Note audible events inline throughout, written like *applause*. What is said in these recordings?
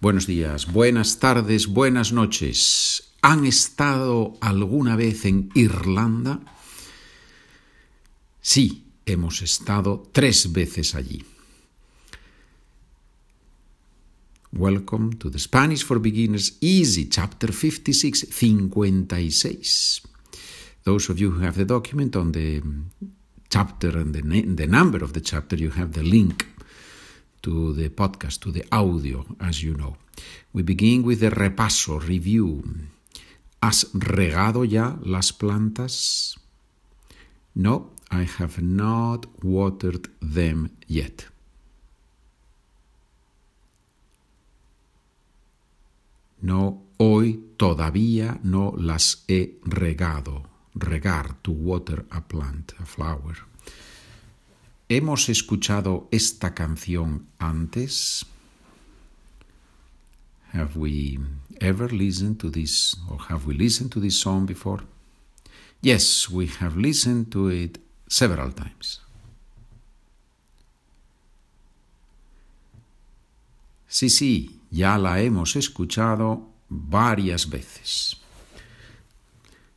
Buenos días, buenas tardes, buenas noches. ¿Han estado alguna vez en Irlanda? Sí, hemos estado tres veces allí. Welcome to the Spanish for Beginners Easy, Chapter 56, 56. Those of you who have the document on the chapter and the, the number of the chapter, you have the link to the podcast, to the audio, as you know. We begin with the repaso, review. ¿Has regado ya las plantas? No, I have not watered them yet. No, hoy todavía no las he regado. Regar, to water a plant, a flower. ¿Hemos escuchado esta canción antes? Have we ever listened to this or have we listened to this song before? Yes, we have listened to it several times. Sí, sí, ya la hemos escuchado varias veces.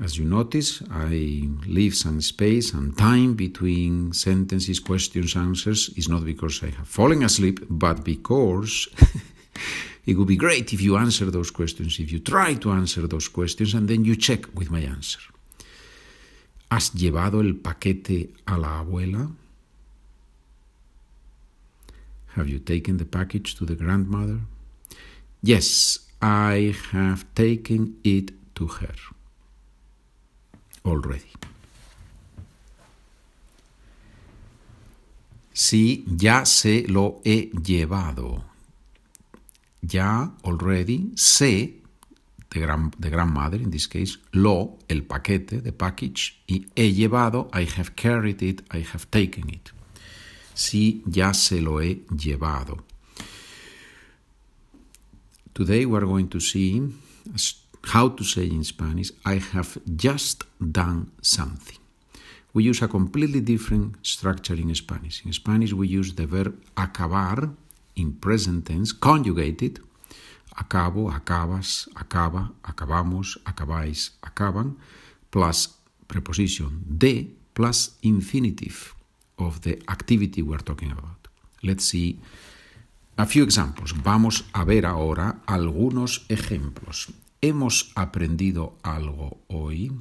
As you notice, I leave some space and time between sentences, questions, answers. It's not because I have fallen asleep, but because *laughs* it would be great if you answer those questions, if you try to answer those questions, and then you check with my answer. ¿Has llevado el paquete a la abuela? Have you taken the package to the grandmother? Yes, I have taken it to her already. Sí, ya se lo he llevado. Ya, already, sé, de, gran, de grandmother, in this case, lo, el paquete, the package, y he llevado, I have carried it, I have taken it. Sí, ya se lo he llevado. Today we are going to see how to say in Spanish, I have just done something. We use a completely different structure in Spanish. In Spanish, we use the verb acabar in present tense, conjugated. Acabo, acabas, acaba, acabamos, acabáis, acaban, plus preposition de plus infinitive of the activity we're talking about. Let's see a few examples. Vamos a ver ahora algunos ejemplos. ¿Hemos aprendido algo hoy?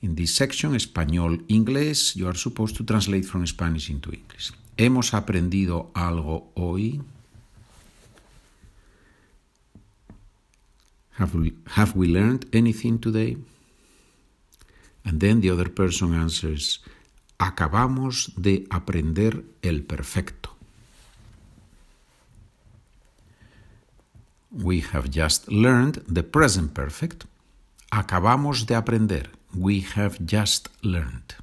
In this section, español, inglés, you are supposed to translate from Spanish into English. ¿Hemos aprendido algo hoy? Have we, have we learned anything today? And then the other person answers, acabamos de aprender el perfecto. We have just learned the present perfect. Acabamos de aprender. We have just learned.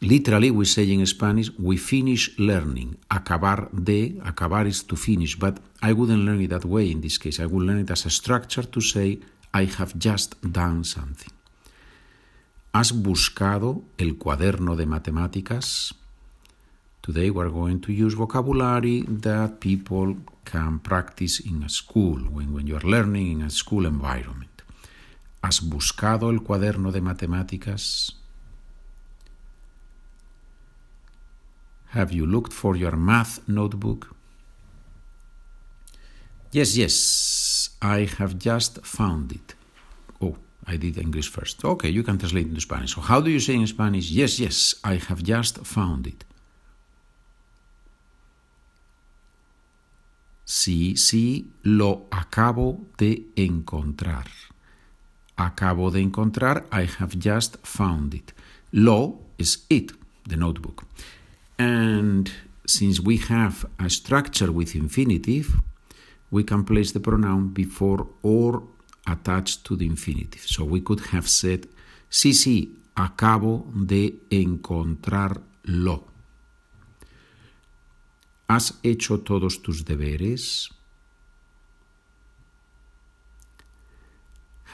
Literally, we say in Spanish, we finish learning. Acabar de, acabar is to finish, but I wouldn't learn it that way in this case. I would learn it as a structure to say, I have just done something. ¿Has buscado el cuaderno de matemáticas? Today we're going to use vocabulary that people can practice in a school, when, when you're learning in a school environment. ¿Has buscado el cuaderno de matemáticas? Have you looked for your math notebook? Yes, yes, I have just found it. Oh, I did English first. Okay, you can translate into Spanish. So, how do you say in Spanish? Yes, yes, I have just found it. Sí, sí, lo acabo de encontrar. Acabo de encontrar, I have just found it. Lo is it, the notebook. And since we have a structure with infinitive, we can place the pronoun before or attached to the infinitive. So we could have said, sí, sí, acabo de encontrarlo. ¿Has hecho todos tus deberes?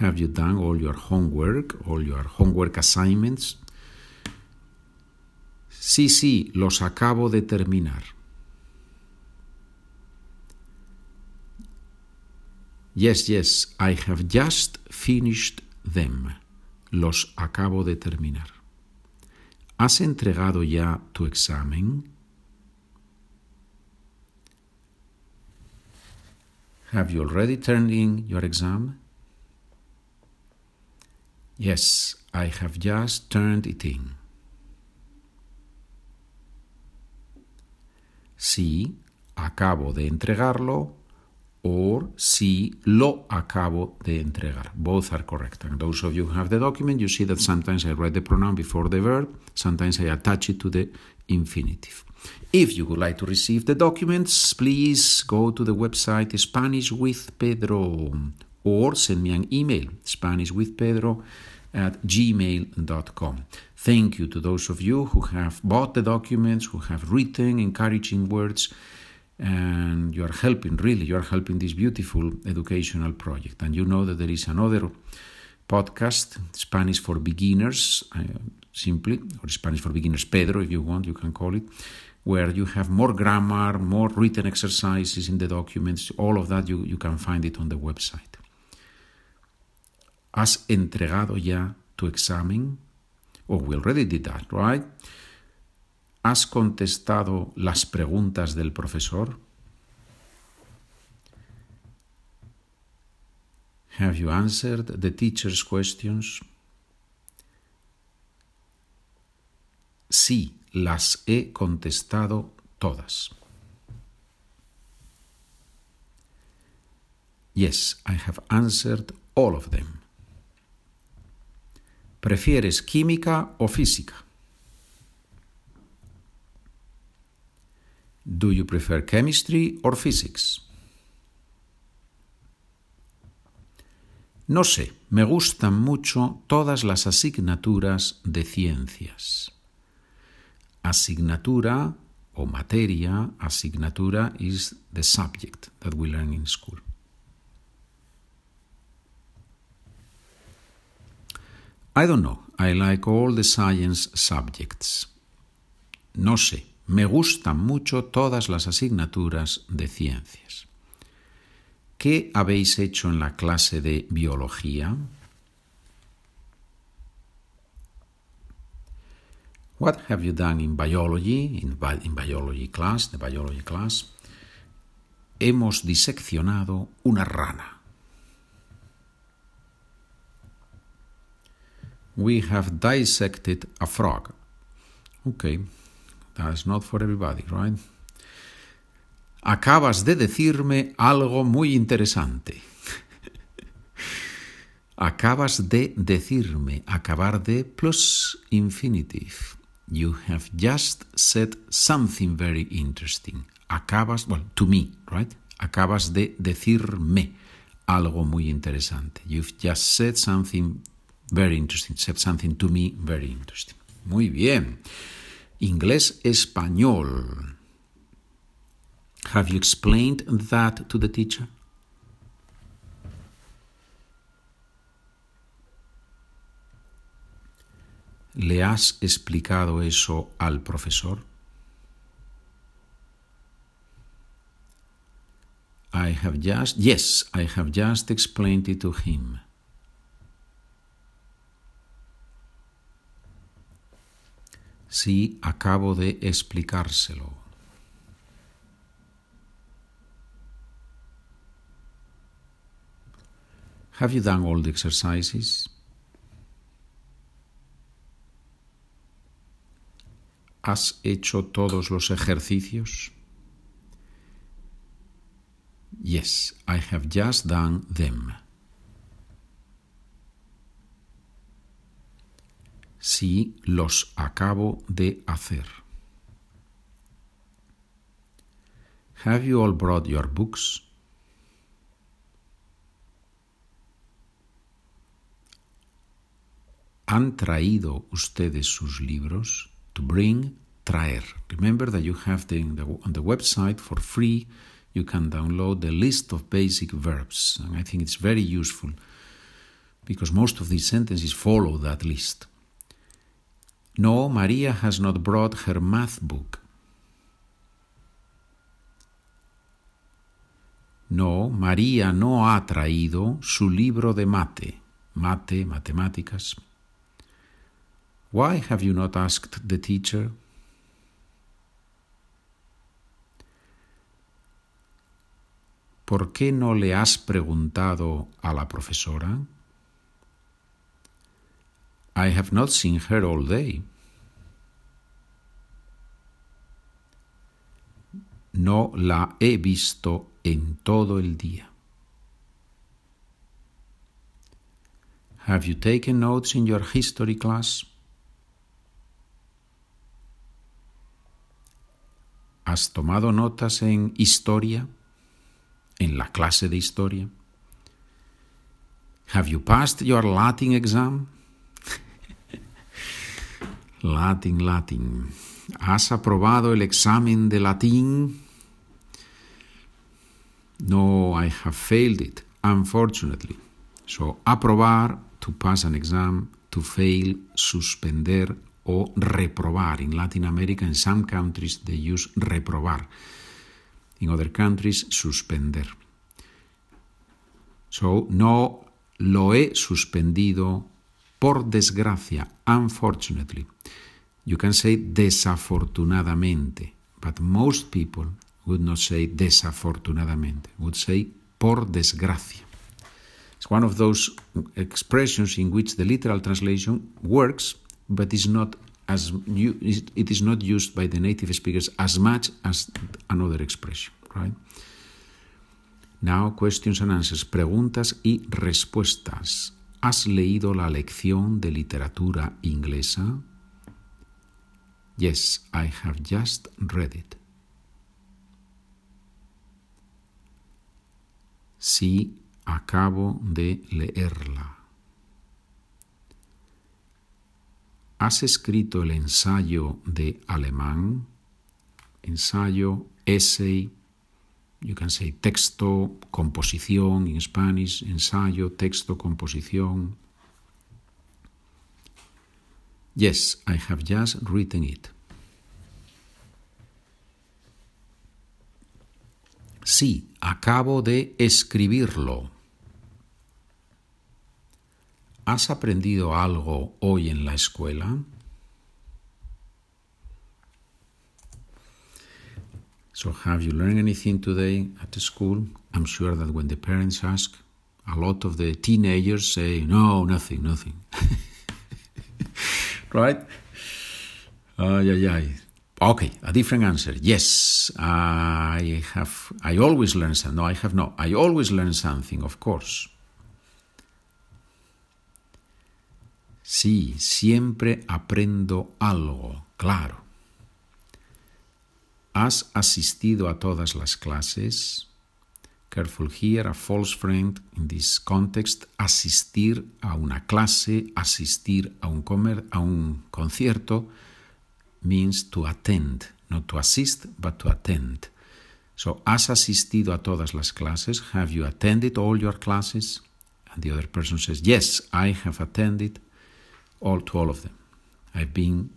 Have you done all your homework, all your homework assignments? Sí, sí, los acabo de terminar. Yes, yes, I have just finished them. Los acabo de terminar. ¿Has entregado ya tu examen? Have you already turned in your exam? Yes, I have just turned it in. Sí, acabo de entregarlo or sí, lo acabo de entregar. Both are correct. And those of you who have the document, you see that sometimes I write the pronoun before the verb, sometimes I attach it to the infinitive. If you would like to receive the documents, please go to the website Spanish with Pedro or send me an email, Spanish with Pedro at gmail.com. Thank you to those of you who have bought the documents, who have written encouraging words, and you are helping, really, you are helping this beautiful educational project. And you know that there is another podcast, Spanish for Beginners, uh, simply, or Spanish for Beginners Pedro, if you want, you can call it, where you have more grammar, more written exercises in the documents. All of that you, you can find it on the website. ¿Has entregado ya tu examen? Oh, we already did that, right? ¿Has contestado las preguntas del profesor? Have you answered the teacher's questions? Sí, las he contestado todas. Yes, I have answered all of them. ¿Prefieres química o física? Do you prefer chemistry or physics? No sé, me gustan mucho todas las asignaturas de ciencias. Asignatura o materia, asignatura is the subject that we learn in school. I don't know. I like all the science subjects. No sé. Me gustan mucho todas las asignaturas de ciencias. ¿Qué habéis hecho en la clase de biología? What have you done in biology, in, biology class, the biology class? Hemos diseccionado una rana. We have dissected a frog. Okay, that's not for everybody, right? Acabas de decirme algo muy interesante. *laughs* Acabas de decirme, acabar de plus infinitive. You have just said something very interesting. Acabas, well, to me, right? Acabas de decirme algo muy interesante. You've just said something Very interesting. Said something to me very interesting. Muy bien. Inglés español. Have you explained that to the teacher? ¿Le has explicado eso al profesor? I have just, yes, I have just explained it to him. Sí, acabo de explicárselo. Have you done all the exercises? ¿Has hecho todos los ejercicios? Yes, I have just done them. Sí, los acabo de hacer. Have you all brought your books? ¿Han traído ustedes sus libros? To bring, traer. Remember that you have the, the, on the website for free, you can download the list of basic verbs. And I think it's very useful because most of these sentences follow that list. No, Maria has not brought her math book. No, María no ha traído su libro de mate, mate, matemáticas. Why have you not asked the teacher? ¿Por qué no le has preguntado a la profesora? I have not seen her all day. No la he visto en todo el día. Have you taken notes in your history class? ¿Has tomado notas en historia? ¿En la clase de historia? Have you passed your Latin exam? *laughs* Latin, Latin. ¿Has aprobado el examen de latín? No, I have failed it, unfortunately. So, aprobar, to pass an exam, to fail, suspender o reprobar. In Latin America, in some countries, they use reprobar. In other countries, suspender. So, no lo he suspendido por desgracia, unfortunately. You can say desafortunadamente, but most people would not say desafortunadamente, would say por desgracia. It's one of those expressions in which the literal translation works, but is not as it is not used by the native speakers as much as another expression, right? Now, questions and answers, preguntas y respuestas. ¿Has leído la lección de literatura inglesa? Yes, I have just read it. Sí, acabo de leerla. ¿Has escrito el ensayo de alemán? Ensayo, essay, you can say texto, composición in Spanish, ensayo, texto, composición. Yes, I have just written it. Sí, acabo de escribirlo. ¿Has aprendido algo hoy en la escuela? So, have you learned anything today at the school? I'm sure that when the parents ask, a lot of the teenagers say, No, nothing, nothing. *laughs* right? Ay, ay, ay. Okay, a different answer. Yes, I have. I always learn something. No, I have not. I always learn something, of course. Sí, siempre aprendo algo, claro. ¿Has asistido a todas las clases? Careful here, a false friend in this context, asistir a una clase, asistir a un, comer, a un concierto, means to attend, not to assist, but to attend. So, ¿has asistido a todas las clases? Have you attended all your classes? And the other person says, Yes, I have attended all to all of them. I've been,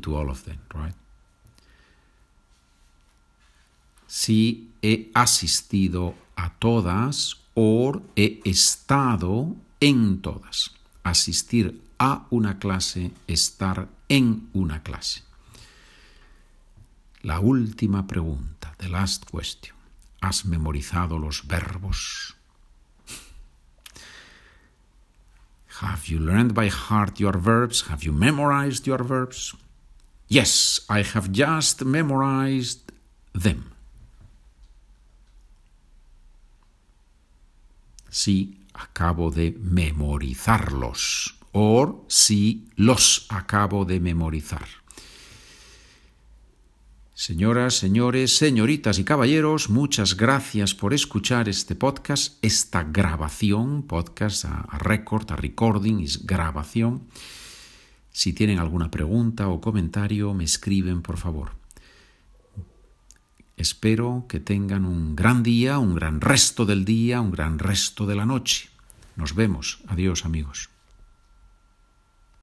to all of them, right? Si he asistido a todas o he estado en todas. Asistir a una clase, estar en una clase. La última pregunta, the last question. ¿Has memorizado los verbos? Have you learned by heart your verbs? Have you memorized your verbs? Yes, I have just memorized them. si acabo de memorizarlos or si los acabo de memorizar. Señoras, señores, señoritas y caballeros, muchas gracias por escuchar este podcast, esta grabación, podcast a, a record, a recording, es grabación. Si tienen alguna pregunta o comentario, me escriben, por favor. Espero que tengan un gran día, un gran resto del día, un gran resto de la noche. Nos vemos. Adiós amigos.